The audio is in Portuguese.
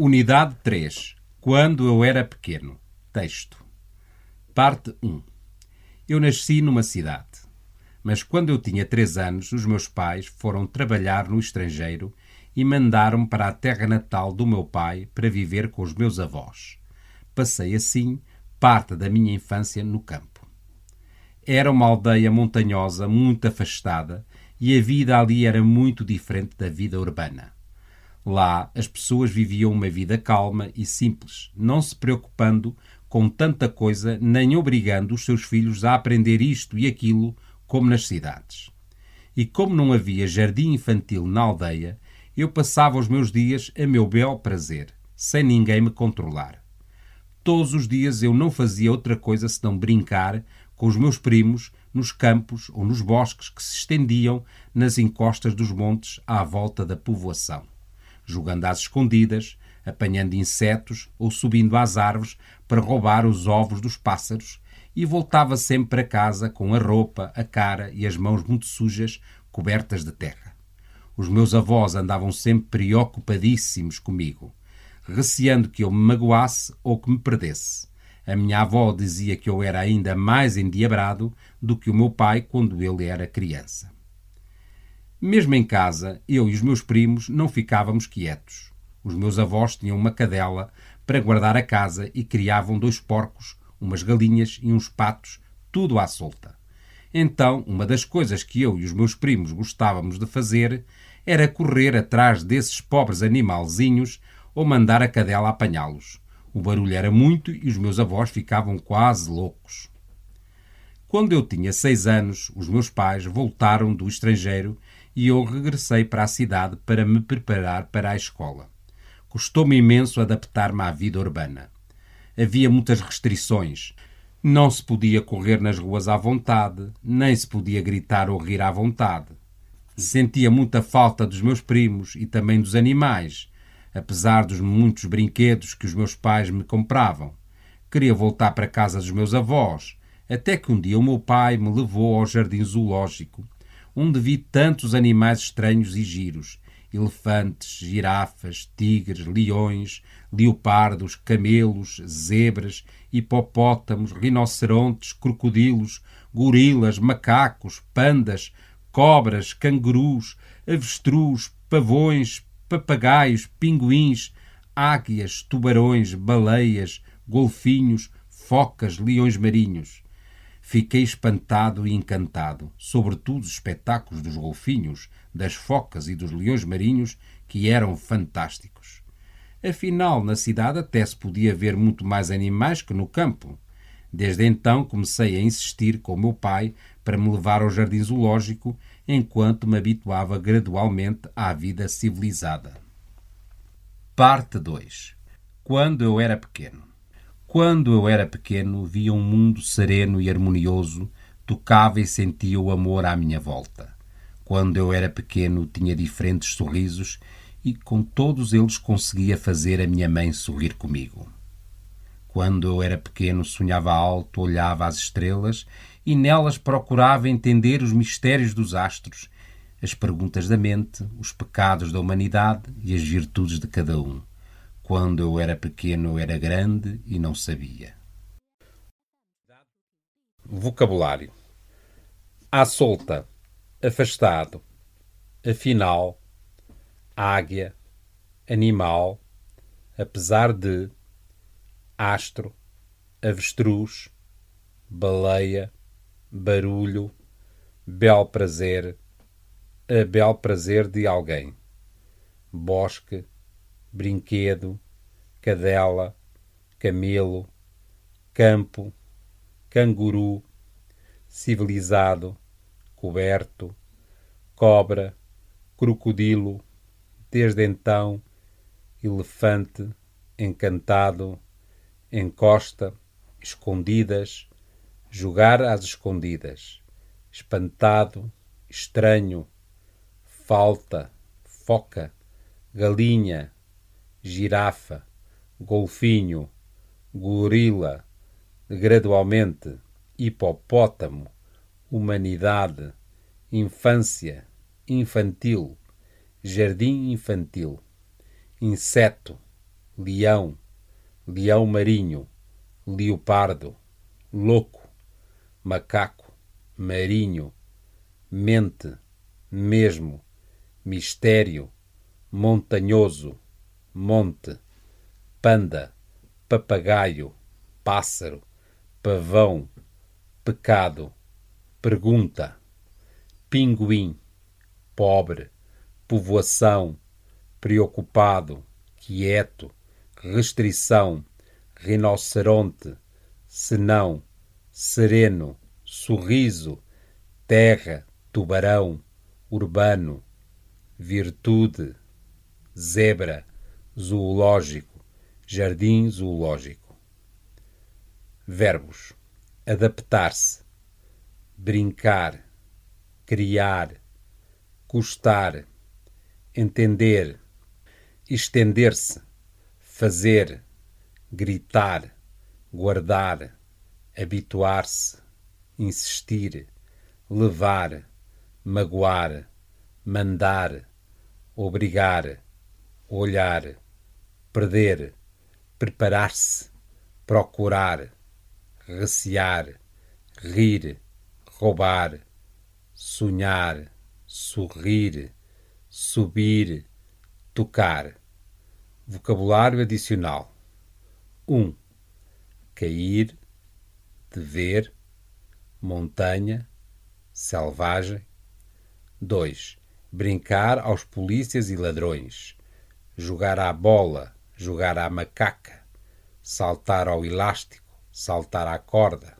Unidade 3. Quando eu era pequeno. Texto. Parte 1. Eu nasci numa cidade. Mas quando eu tinha três anos, os meus pais foram trabalhar no estrangeiro e mandaram-me para a terra natal do meu pai para viver com os meus avós. Passei assim parte da minha infância no campo. Era uma aldeia montanhosa muito afastada e a vida ali era muito diferente da vida urbana. Lá as pessoas viviam uma vida calma e simples, não se preocupando com tanta coisa nem obrigando os seus filhos a aprender isto e aquilo como nas cidades. E como não havia jardim infantil na aldeia, eu passava os meus dias a meu bel prazer, sem ninguém me controlar. Todos os dias eu não fazia outra coisa senão brincar com os meus primos nos campos ou nos bosques que se estendiam nas encostas dos montes à volta da povoação, jogando às escondidas, apanhando insetos ou subindo às árvores para roubar os ovos dos pássaros e voltava sempre para casa com a roupa, a cara e as mãos muito sujas, cobertas de terra. Os meus avós andavam sempre preocupadíssimos comigo, receando que eu me magoasse ou que me perdesse. A minha avó dizia que eu era ainda mais endiabrado do que o meu pai quando ele era criança. Mesmo em casa, eu e os meus primos não ficávamos quietos. Os meus avós tinham uma cadela para guardar a casa e criavam dois porcos, umas galinhas e uns patos, tudo à solta. Então, uma das coisas que eu e os meus primos gostávamos de fazer era correr atrás desses pobres animalzinhos ou mandar a cadela apanhá-los. O barulho era muito e os meus avós ficavam quase loucos. Quando eu tinha seis anos, os meus pais voltaram do estrangeiro e eu regressei para a cidade para me preparar para a escola. Custou-me imenso adaptar-me à vida urbana. Havia muitas restrições. Não se podia correr nas ruas à vontade, nem se podia gritar ou rir à vontade. Sentia muita falta dos meus primos e também dos animais, apesar dos muitos brinquedos que os meus pais me compravam. Queria voltar para casa dos meus avós, até que um dia o meu pai me levou ao jardim zoológico, onde vi tantos animais estranhos e giros, elefantes, girafas, tigres, leões, leopardos, camelos, zebras, hipopótamos, rinocerontes, crocodilos, gorilas, macacos, pandas, cobras, cangurus, avestruz, pavões, papagaios, pinguins, águias, tubarões, baleias, golfinhos, focas, leões marinhos. Fiquei espantado e encantado, sobretudo os espetáculos dos golfinhos, das focas e dos leões marinhos, que eram fantásticos. Afinal, na cidade até se podia ver muito mais animais que no campo. Desde então comecei a insistir com meu pai para me levar ao jardim zoológico enquanto me habituava gradualmente à vida civilizada. Parte 2 Quando eu era pequeno Quando eu era pequeno, via um mundo sereno e harmonioso, tocava e sentia o amor à minha volta. Quando eu era pequeno, tinha diferentes sorrisos e com todos eles conseguia fazer a minha mãe sorrir comigo. Quando eu era pequeno, sonhava alto, olhava às estrelas e nelas procurava entender os mistérios dos astros, as perguntas da mente, os pecados da humanidade e as virtudes de cada um. Quando eu era pequeno, era grande e não sabia. Vocabulário: à solta, afastado, afinal, águia, animal, apesar de, astro, avestruz, baleia, barulho, bel prazer, a bel prazer de alguém, bosque, brinquedo, cadela, camelo, campo, canguru, civilizado, coberto, cobra, crocodilo, desde então, elefante, encantado, encosta, escondidas, jogar às escondidas, espantado, estranho, falta, foca, galinha, girafa, golfinho, gorila, gradualmente, hipopótamo, humanidade, infância, infantil, jardim infantil, inseto, leão, leão marinho, leopardo, louco, macaco, marinho, mente, mesmo, mistério, montanhoso, monte, panda, papagaio, pássaro, pavão, pecado, pergunta, pinguim, pobre, povoação, preocupado, quieto, restrição, rinoceronte, senão, sereno, sorriso, terra, tubarão, urbano, virtude, zebra, zoológico, jardim zoológico. Verbos: adaptar-se, brincar, criar, custar, entender, estender-se, fazer, gritar, guardar, habituar-se, insistir, levar, magoar, mandar, obrigar, olhar, perder, preparar-se, procurar, recear, rir, roubar, sonhar, sorrir, subir, tocar. Vocabulário adicional: 1. Um, cair, dever, montanha, selvagem. 2. Brincar aos polícias e ladrões. Jogar à bola, jogar à macaca, saltar ao elástico, saltar à corda